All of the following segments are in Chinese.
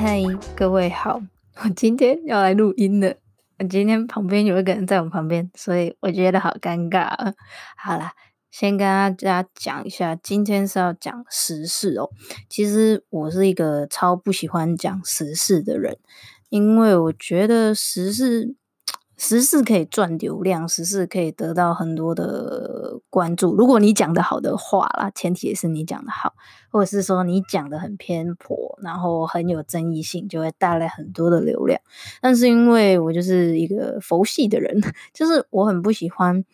嗨，各位好，我今天要来录音了。我今天旁边有一个人在我旁边，所以我觉得好尴尬。好啦，先跟大家讲一下，今天是要讲时事哦。其实我是一个超不喜欢讲时事的人，因为我觉得时事。时事可以赚流量，时事可以得到很多的关注。如果你讲得好的话啦，前提也是你讲得好，或者是说你讲得很偏颇，然后很有争议性，就会带来很多的流量。但是因为我就是一个佛系的人，就是我很不喜欢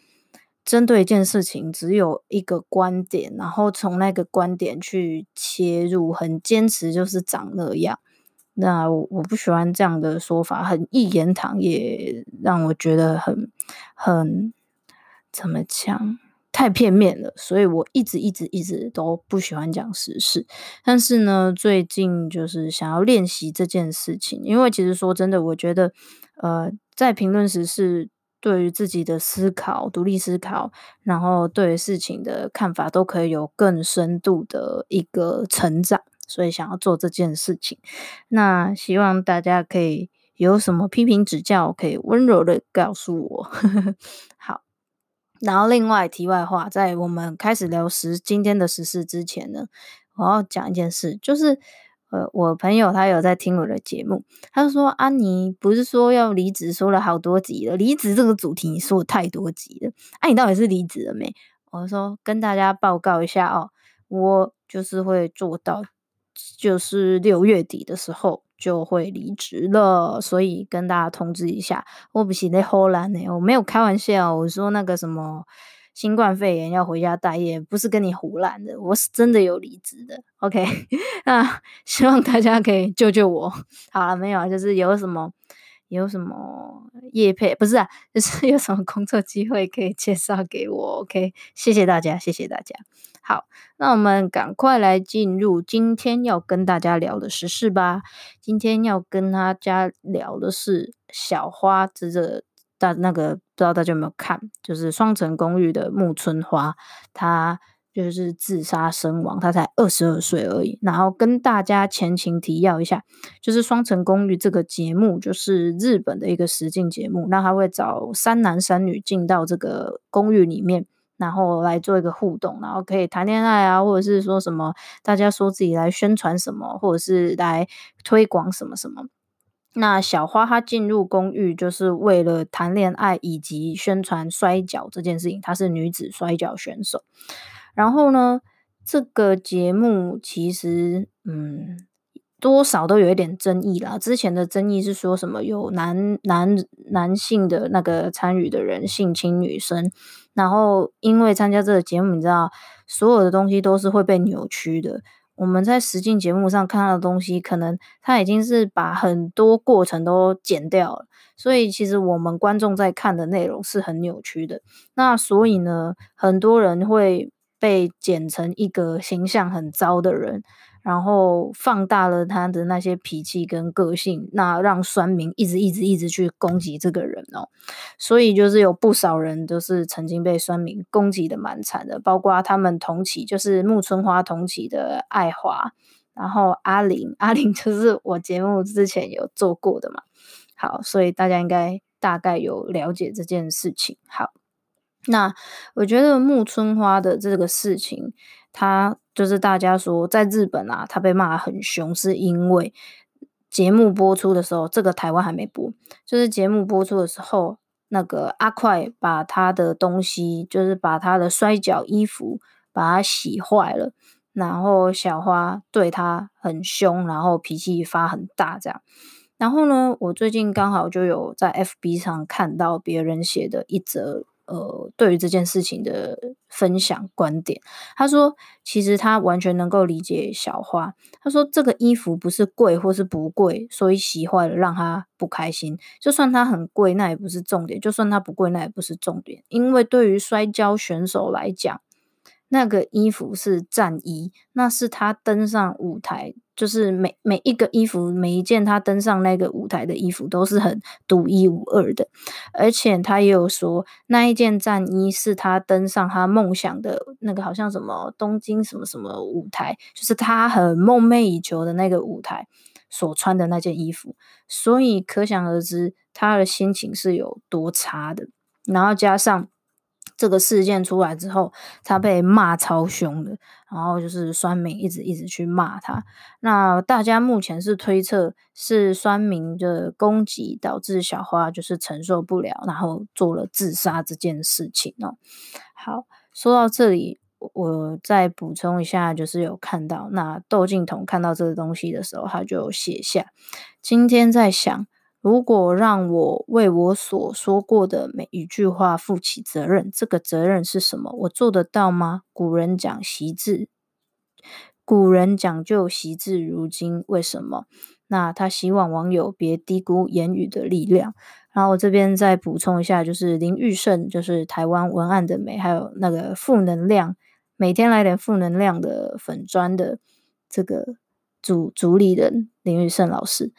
针对一件事情只有一个观点，然后从那个观点去切入，很坚持就是长那样。那我我不喜欢这样的说法，很一言堂，也让我觉得很很怎么讲，太片面了。所以我一直一直一直都不喜欢讲时事。但是呢，最近就是想要练习这件事情，因为其实说真的，我觉得呃，在评论时事，对于自己的思考、独立思考，然后对于事情的看法，都可以有更深度的一个成长。所以想要做这件事情，那希望大家可以有什么批评指教，可以温柔的告诉我。好，然后另外题外话，在我们开始聊十今天的时事之前呢，我要讲一件事，就是呃，我朋友他有在听我的节目，他就说：“啊，妮不是说要离职，说了好多集了，离职这个主题你说了太多集了，啊，你到底是离职了没？”我说：“跟大家报告一下哦，我就是会做到。”就是六月底的时候就会离职了，所以跟大家通知一下，我不是在荷兰呢，我没有开玩笑，我说那个什么新冠肺炎要回家待业，不是跟你胡乱的，我是真的有离职的。OK，那希望大家可以救救我。好了，没有，就是有什么有什么业配，不是啊，就是有什么工作机会可以介绍给我。OK，谢谢大家，谢谢大家。好，那我们赶快来进入今天要跟大家聊的时事吧。今天要跟大家聊的是小花，这个大那个不知道大家有没有看，就是《双城公寓》的木村花，她就是自杀身亡，他才二十二岁而已。然后跟大家前情提要一下，就是《双层公寓》这个节目，就是日本的一个实境节目，那他会找三男三女进到这个公寓里面。然后来做一个互动，然后可以谈恋爱啊，或者是说什么，大家说自己来宣传什么，或者是来推广什么什么。那小花她进入公寓就是为了谈恋爱以及宣传摔角这件事情，她是女子摔角选手。然后呢，这个节目其实嗯。多少都有一点争议啦。之前的争议是说什么有男男男性的那个参与的人性侵女生，然后因为参加这个节目，你知道所有的东西都是会被扭曲的。我们在实境节目上看到的东西，可能他已经是把很多过程都剪掉了，所以其实我们观众在看的内容是很扭曲的。那所以呢，很多人会被剪成一个形象很糟的人。然后放大了他的那些脾气跟个性，那让酸民一直一直一直去攻击这个人哦，所以就是有不少人都是曾经被酸民攻击的蛮惨的，包括他们同期就是木村花同期的爱华，然后阿玲，阿玲 就是我节目之前有做过的嘛，好，所以大家应该大概有了解这件事情。好，那我觉得木村花的这个事情，他。就是大家说在日本啊，他被骂很凶，是因为节目播出的时候，这个台湾还没播，就是节目播出的时候，那个阿快把他的东西，就是把他的摔角衣服把它洗坏了，然后小花对他很凶，然后脾气发很大这样。然后呢，我最近刚好就有在 FB 上看到别人写的一则。呃，对于这件事情的分享观点，他说，其实他完全能够理解小花。他说，这个衣服不是贵或是不贵，所以洗坏了让他不开心。就算它很贵，那也不是重点；就算它不贵，那也不是重点。因为对于摔跤选手来讲，那个衣服是战衣，那是他登上舞台。就是每每一个衣服，每一件他登上那个舞台的衣服都是很独一无二的，而且他也有说，那一件战衣是他登上他梦想的那个好像什么东京什么什么舞台，就是他很梦寐以求的那个舞台所穿的那件衣服，所以可想而知他的心情是有多差的，然后加上。这个事件出来之后，他被骂超凶的，然后就是酸民一直一直去骂他。那大家目前是推测是酸民的攻击导致小花就是承受不了，然后做了自杀这件事情哦。好，说到这里，我再补充一下，就是有看到那窦靖童看到这个东西的时候，他就写下：今天在想。如果让我为我所说过的每一句话负起责任，这个责任是什么？我做得到吗？古人讲习字，古人讲究习字如金，为什么？那他希望网友别低估言语的力量。然后我这边再补充一下，就是林玉胜，就是台湾文案的美，还有那个负能量，每天来点负能量的粉砖的这个主主理人林玉胜老师。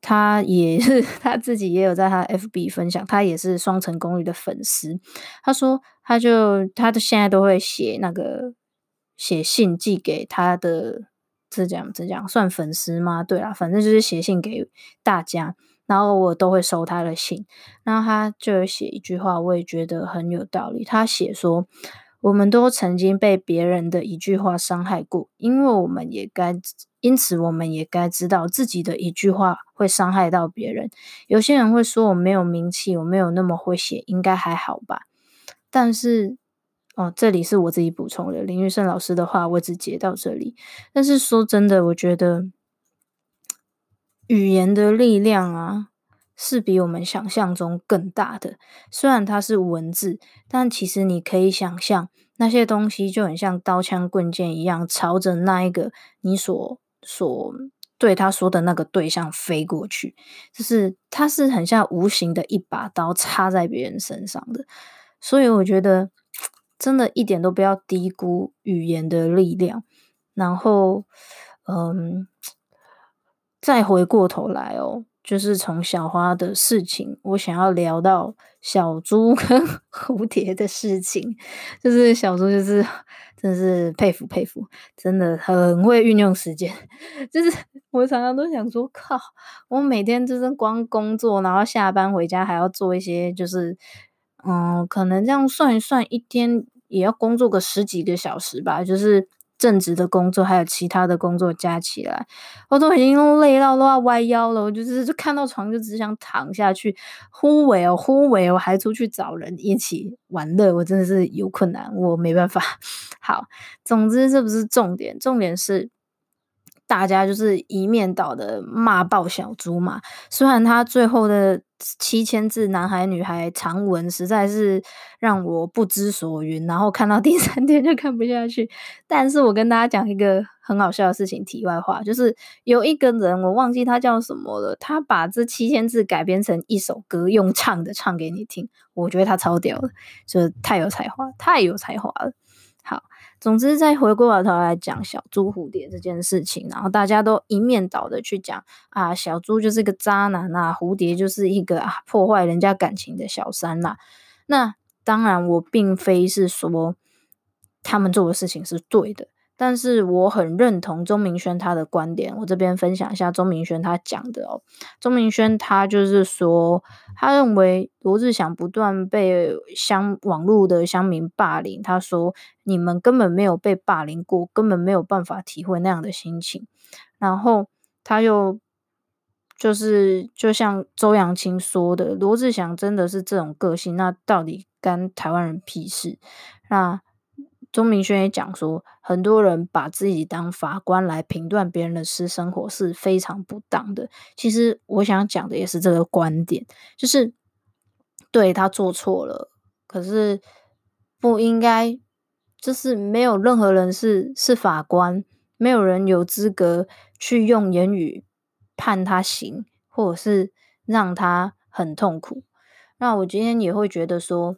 他也是 他自己也有在他 FB 分享，他也是双层公寓的粉丝。他说，他就他的现在都会写那个写信寄给他的，这讲这讲算粉丝吗？对啦，反正就是写信给大家，然后我都会收他的信。然后他就有写一句话，我也觉得很有道理。他写说。我们都曾经被别人的一句话伤害过，因为我们也该，因此我们也该知道自己的一句话会伤害到别人。有些人会说我没有名气，我没有那么会写，应该还好吧？但是，哦，这里是我自己补充的，林玉胜老师的话我只截到这里。但是说真的，我觉得语言的力量啊。是比我们想象中更大的。虽然它是文字，但其实你可以想象，那些东西就很像刀枪棍剑一样，朝着那一个你所所对他说的那个对象飞过去。就是它是很像无形的一把刀插在别人身上的。所以我觉得，真的一点都不要低估语言的力量。然后，嗯，再回过头来哦。就是从小花的事情，我想要聊到小猪跟 蝴蝶的事情。就是小猪，就是 真是佩服佩服，真的很会运用时间。就是我常常都想说，靠，我每天就是光工作，然后下班回家还要做一些，就是嗯，可能这样算一算，一天也要工作个十几个小时吧，就是。正职的工作还有其他的工作加起来，我都已经累到都要歪腰了。我就是就看到床就只想躺下去，忽为哦忽为哦，我还出去找人一起玩乐，我真的是有困难，我没办法。好，总之这不是重点，重点是。大家就是一面倒的骂爆小猪嘛，虽然他最后的七千字男孩女孩长文实在是让我不知所云，然后看到第三天就看不下去。但是我跟大家讲一个很好笑的事情，题外话，就是有一个人我忘记他叫什么了，他把这七千字改编成一首歌，用唱的唱给你听，我觉得他超屌的，就是太有才华，太有才华了。总之，再回过头来讲小猪蝴蝶这件事情，然后大家都一面倒的去讲啊，小猪就是个渣男啊，蝴蝶就是一个啊破坏人家感情的小三呐。那当然，我并非是说他们做的事情是对的，但是我很认同钟明轩他的观点，我这边分享一下钟明轩他讲的哦。钟明轩他就是说，他认为罗志祥不断被乡网络的乡民霸凌，他说你们根本没有被霸凌过，根本没有办法体会那样的心情。然后他又就是就像周扬青说的，罗志祥真的是这种个性，那到底干台湾人屁事？那。钟明轩也讲说，很多人把自己当法官来评断别人的私生活是非常不当的。其实我想讲的也是这个观点，就是对他做错了，可是不应该，就是没有任何人是是法官，没有人有资格去用言语判他刑，或者是让他很痛苦。那我今天也会觉得说，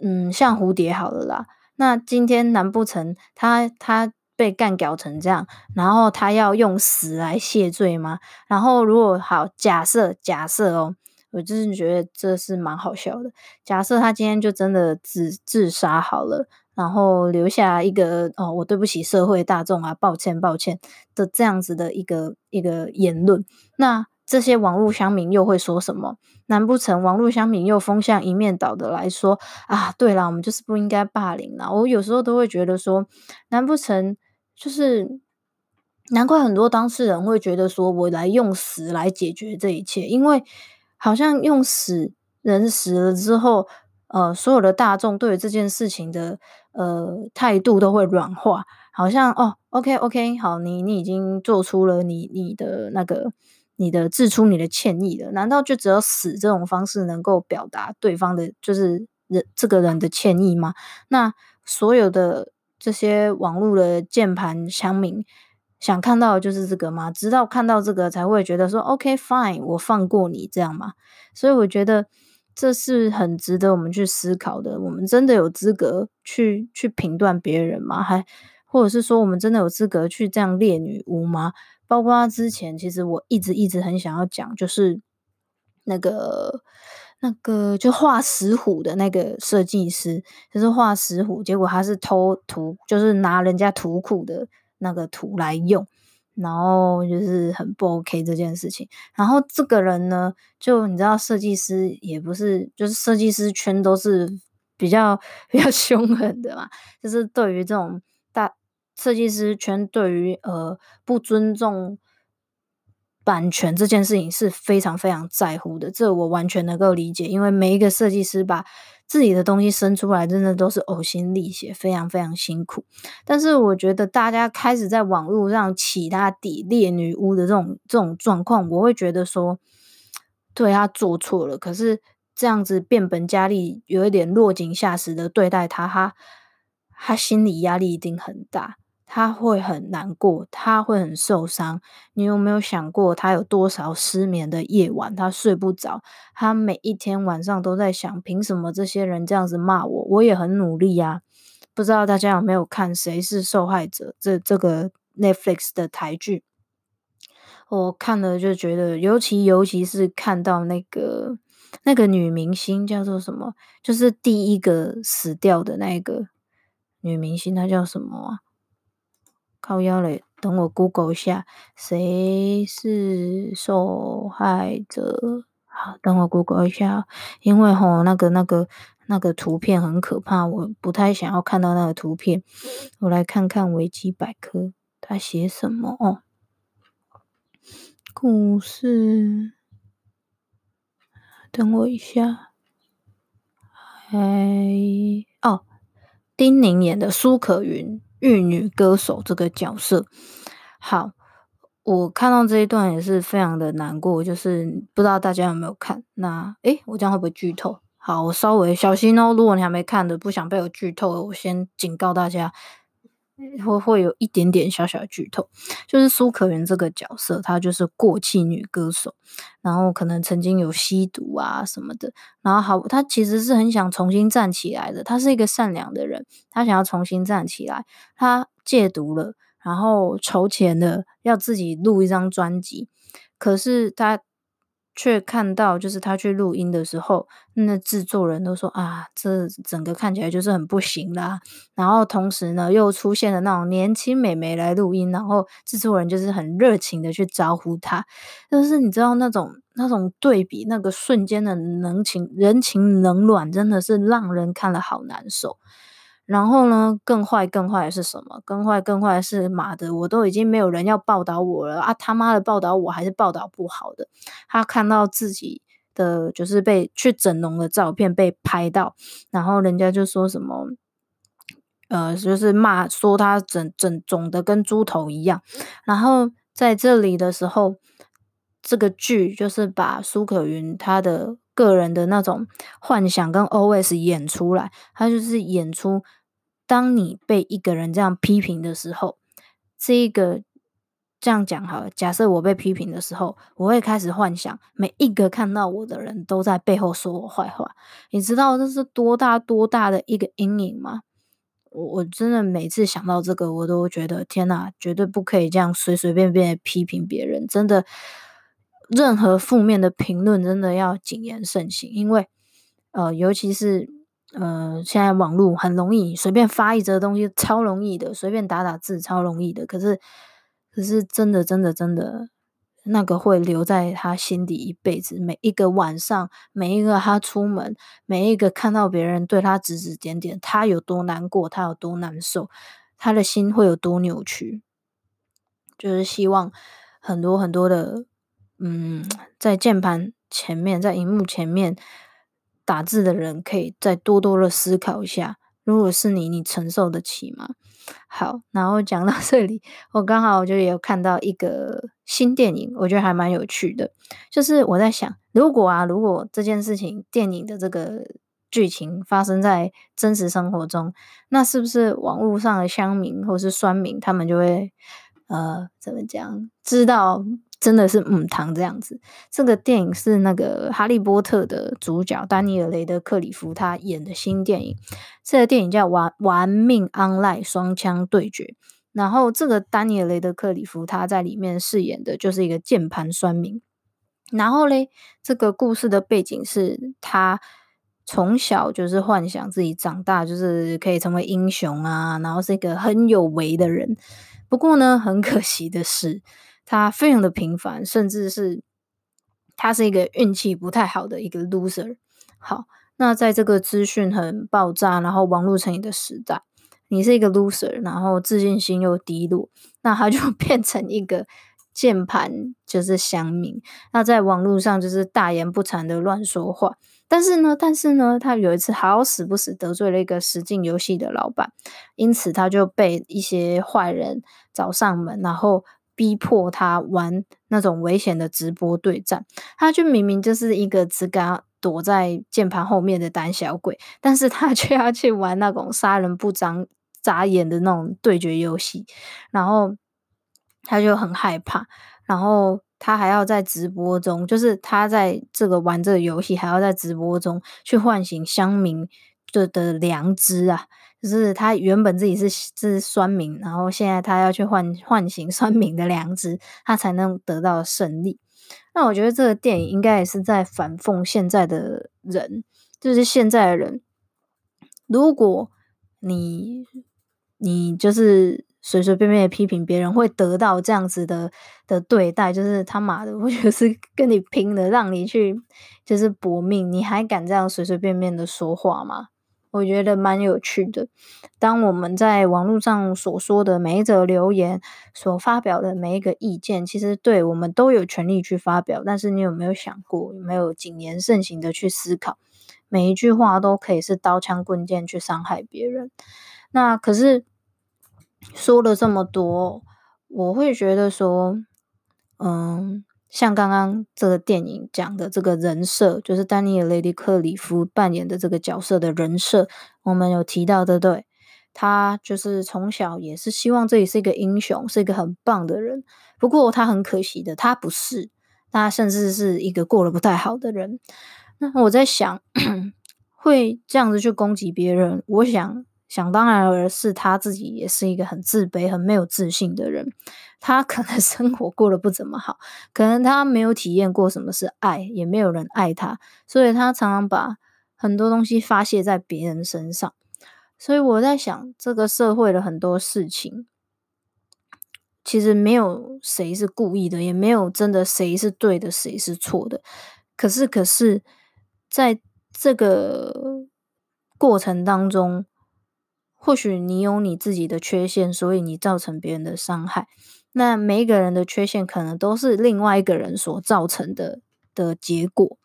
嗯，像蝴蝶好了啦。那今天难不成他他被干搞成这样，然后他要用死来谢罪吗？然后如果好假设假设哦，我就是觉得这是蛮好笑的。假设他今天就真的自自杀好了，然后留下一个哦，我对不起社会大众啊，抱歉抱歉的这样子的一个一个言论，那。这些网络乡民又会说什么？难不成网络乡民又风向一面倒的来说啊？对啦，我们就是不应该霸凌啦。我有时候都会觉得说，难不成就是难怪很多当事人会觉得说，我来用死来解决这一切，因为好像用死人死了之后，呃，所有的大众对于这件事情的呃态度都会软化，好像哦，OK OK，好，你你已经做出了你你的那个。你的自出你的歉意了，难道就只有死这种方式能够表达对方的，就是人这个人的歉意吗？那所有的这些网络的键盘乡民想看到的就是这个吗？直到看到这个才会觉得说 OK fine，我放过你这样吗？所以我觉得这是很值得我们去思考的。我们真的有资格去去评断别人吗？还或者是说我们真的有资格去这样猎女巫吗？包括之前，其实我一直一直很想要讲，就是那个那个就画石虎的那个设计师，就是画石虎，结果他是偷图，就是拿人家图库的那个图来用，然后就是很不 OK 这件事情。然后这个人呢，就你知道，设计师也不是，就是设计师圈都是比较 比较凶狠的嘛，就是对于这种。设计师圈对于呃不尊重版权这件事情是非常非常在乎的，这我完全能够理解。因为每一个设计师把自己的东西生出来，真的都是呕心沥血，非常非常辛苦。但是我觉得大家开始在网络上起他底猎女巫的这种这种状况，我会觉得说，对他做错了，可是这样子变本加厉，有一点落井下石的对待他，他他心理压力一定很大。他会很难过，他会很受伤。你有没有想过，他有多少失眠的夜晚？他睡不着，他每一天晚上都在想，凭什么这些人这样子骂我？我也很努力呀。不知道大家有没有看《谁是受害者》这这个 Netflix 的台剧？我看了就觉得，尤其尤其是看到那个那个女明星叫做什么，就是第一个死掉的那个女明星，她叫什么啊？靠腰嘞，等我 Google 一下，谁是受害者？好，等我 Google 一下，因为吼那个那个那个图片很可怕，我不太想要看到那个图片。我来看看维基百科，他写什么哦？故事，等我一下，哎，哦，丁宁演的苏可云。玉女歌手这个角色，好，我看到这一段也是非常的难过，就是不知道大家有没有看？那诶，我这样会不会剧透？好，我稍微小心哦。如果你还没看的，不想被我剧透，我先警告大家。会会有一点点小小剧透，就是苏可媛这个角色，她就是过气女歌手，然后可能曾经有吸毒啊什么的，然后好，她其实是很想重新站起来的，她是一个善良的人，她想要重新站起来，她戒毒了，然后筹钱了，要自己录一张专辑，可是她却看到，就是他去录音的时候，那制作人都说啊，这整个看起来就是很不行啦。然后同时呢，又出现了那种年轻美眉来录音，然后制作人就是很热情的去招呼她。就是你知道那种那种对比，那个瞬间的人情人情冷暖，真的是让人看了好难受。然后呢，更坏更坏的是什么？更坏更坏的是，妈的，我都已经没有人要报道我了啊！他妈的，报道我还是报道不好的。他看到自己的就是被去整容的照片被拍到，然后人家就说什么，呃，就是骂说他整整肿的跟猪头一样。然后在这里的时候，这个剧就是把苏可云他的个人的那种幻想跟 OS 演出来，他就是演出。当你被一个人这样批评的时候，这一个这样讲好了。假设我被批评的时候，我会开始幻想每一个看到我的人都在背后说我坏话。你知道这是多大多大的一个阴影吗？我我真的每次想到这个，我都觉得天哪，绝对不可以这样随随便便批评别人。真的，任何负面的评论真的要谨言慎行，因为呃，尤其是。呃，现在网络很容易，随便发一则东西超容易的，随便打打字超容易的。可是，可是真的，真的，真的，那个会留在他心底一辈子。每一个晚上，每一个他出门，每一个看到别人对他指指点点，他有多难过，他有多难受，他的心会有多扭曲。就是希望很多很多的，嗯，在键盘前面，在荧幕前面。打字的人可以再多多的思考一下，如果是你，你承受得起吗？好，然后讲到这里，我刚好就有看到一个新电影，我觉得还蛮有趣的。就是我在想，如果啊，如果这件事情电影的这个剧情发生在真实生活中，那是不是网络上的乡民或是酸民，他们就会呃怎么讲，知道？真的是母汤这样子。这个电影是那个《哈利波特》的主角丹尼尔·雷德克里夫他演的新电影。这个电影叫《玩玩命 Online 双枪对决》。然后这个丹尼尔·雷德克里夫他在里面饰演的就是一个键盘酸民。然后嘞，这个故事的背景是他从小就是幻想自己长大就是可以成为英雄啊，然后是一个很有为的人。不过呢，很可惜的是。他非常的平凡，甚至是他是一个运气不太好的一个 loser。好，那在这个资讯很爆炸，然后网络成瘾的时代，你是一个 loser，然后自信心又低落，那他就 变成一个键盘就是乡民。那在网络上就是大言不惭的乱说话。但是呢，但是呢，他有一次好死不死得罪了一个实境游戏的老板，因此他就被一些坏人找上门，然后。逼迫他玩那种危险的直播对战，他就明明就是一个只敢躲在键盘后面的胆小鬼，但是他 却要去玩那种杀人不眨眨眼的那种对决游戏，然后他就很害怕，然后他还要在直播中，就是他在这个玩这个游戏，还要在直播中去唤醒乡民的的良知啊。就是他原本自己是是酸民，然后现在他要去唤唤醒酸民的良知，他才能得到胜利。那我觉得这个电影应该也是在反讽现在的人，就是现在的人，如果你你就是随随便便的批评别人，会得到这样子的的对待，就是他妈的，我觉得是跟你拼了，让你去就是搏命，你还敢这样随随便便的说话吗？我觉得蛮有趣的。当我们在网络上所说的每一则留言，所发表的每一个意见，其实对我们都有权利去发表。但是你有没有想过，有没有谨言慎行的去思考？每一句话都可以是刀枪棍剑去伤害别人。那可是说了这么多，我会觉得说，嗯。像刚刚这个电影讲的这个人设，就是丹尼尔·雷迪克里夫扮演的这个角色的人设，我们有提到，对不对？他就是从小也是希望自己是一个英雄，是一个很棒的人。不过他很可惜的，他不是，他甚至是一个过得不太好的人。那我在想，会这样子去攻击别人，我想想当然而是他自己也是一个很自卑、很没有自信的人。他可能 生活过得不怎么好，可能他没有体验过什么是爱，也没有人爱他，所以他常常把很多东西发泄在别人身上。所以我在想，这个社会的很多事情，其实没有谁是故意的，也没有真的谁是对的，谁是错的。可是，可是在这个过程当中，或许你有你自己的缺陷，所以你造成别人的伤害。那每一个人的缺陷，可能都是另外一个人所造成的的结果。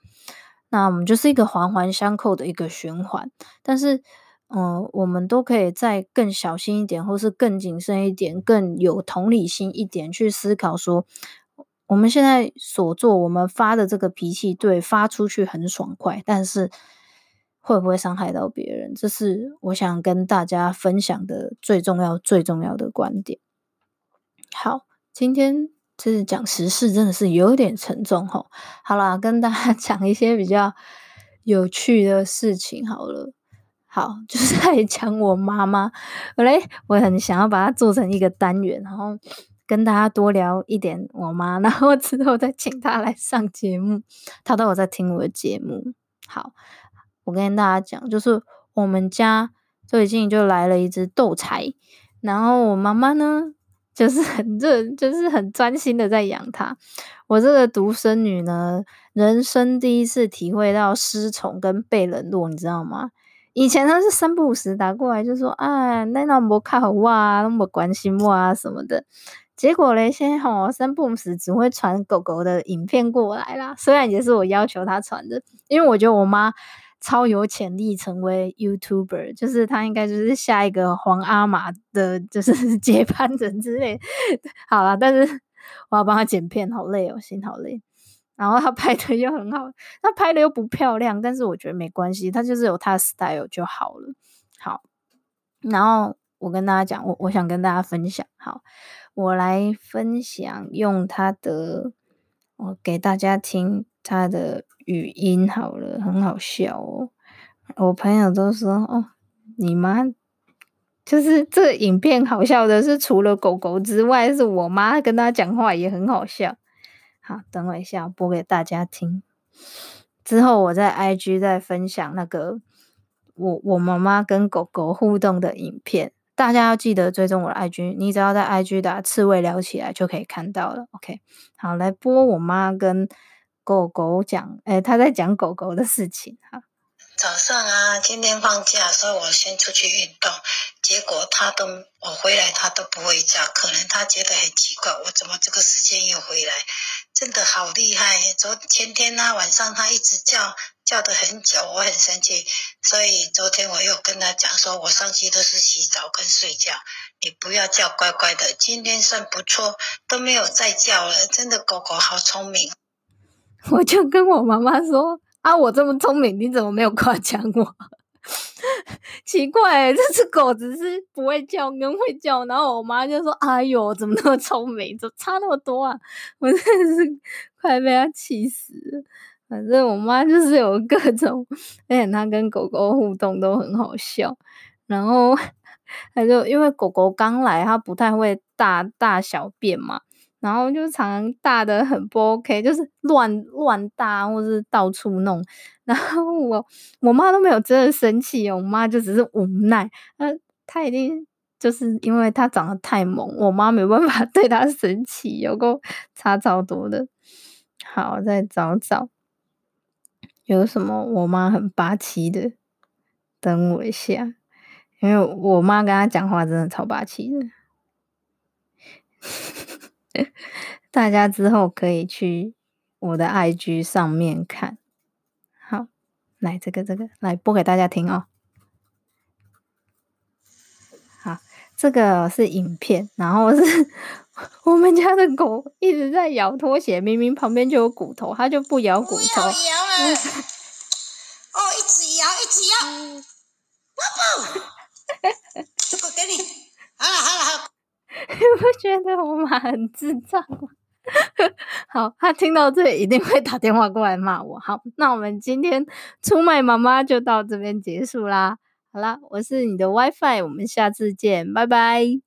那我们就是一个环环相扣的一个循环。但是，嗯、我们都可以再更小心一点，或是更谨慎一点，更有同理心一点去思考说，我们现在所做，我们发的这个脾气，对，发出去很爽快，但是。会不会伤害到别人？这是我想跟大家分享的最重要、最重要的观点。好，今天就是讲时事，真的是有点沉重吼。好啦，跟大家 讲一些比较有趣的事情好了。好，就是在讲我妈妈。我来，我很想要把它做成一个单元，然后跟大家多聊一点我妈，然后之后再请她来上节目。她都有在听我的节目。好。我跟大家讲，就是我们家最近就来了一只斗柴，然后我妈妈呢，就是很认，就是很专心的在养它。我这个独生女呢，人生第一次体会到失宠跟被冷落，你知道吗？以前她是三不五时打过来就说啊，那那么看好我啊，那么关心我啊什么的。结果嘞，现在吼三不五时只会传狗狗的影片过来啦。虽然也是我要求她传的，因为我觉得我妈。超有潜力成为 YouTuber，就是他应该就是下一个皇阿玛的，就是 接班人之类。好啦，但是我要帮他剪片，好累哦，心好累。然后他拍的又很好，他拍的又不漂亮，但是我觉得没关系，他就是有他的 style 就好了。好，然后我跟大家讲，我我想跟大家分享，好，我来分享用他的，我给大家听他的。语音好了，很好笑哦。我朋友都说哦，你妈就是这影片好笑的是，除了狗狗之外，是我妈跟他讲话也很好笑。好，等我一下，我播给大家听。之后我在 IG 再分享那个我我妈妈跟狗狗互动的影片，大家要记得追踪我的 IG，你只要在 IG 打“刺猬聊起来”就可以看到了。OK，好，来播我妈跟。狗狗讲，哎、他在讲狗狗的事情哈。早上啊，今天放假，所以我先出去运动，结果他都我回来，他都不回家，可能他觉得很奇怪，我怎么这个时间又回来？真的好厉害！昨前天呢、晚上他一直叫叫得很久，我很生气，所以昨天我又跟他讲说，我上去都是洗澡跟睡觉，你不要叫乖乖的。今天算不错，都没有再叫了，真的狗狗好聪明。我就跟我妈妈说：“啊，我这么聪明，你怎么没有夸奖我？奇怪、这只狗只是不会叫跟会叫。”然后我妈就说：“哎呦，怎么那么聪明，怎么差那么多啊？” 我真的是快被她气死了。反正我妈就是有各种，而且她跟狗狗互动都很好笑。然后 她就因为狗狗刚来，它不太会大大小便嘛。然后就常常大的很不 OK，就是乱乱大或者是到处弄。然后我我妈都没有真的生气，我妈就只是无奈。那她一定就是因为她长得太萌，我妈没办法 对她生气，有够差超多的。好，再找找有什么我妈很霸气的，等我一下，因为我妈跟她讲话真的超霸气的。大家之后可以去我的 IG 上面看。好，来这个这个来播给大家听哦。好，这个是影片，然后是 我们家的狗一直在咬拖鞋，明明旁边就有骨头，它就不咬骨头。不要咬！哦，一直咬，一直咬。宝宝，我 给你。好了，好了，好。你不觉得我妈很智障吗？好，他听到这一定会打电话过来骂我。好，那我们今天出卖妈妈就到这边结束啦。好啦，我是你的 WiFi，我们下次见，拜拜。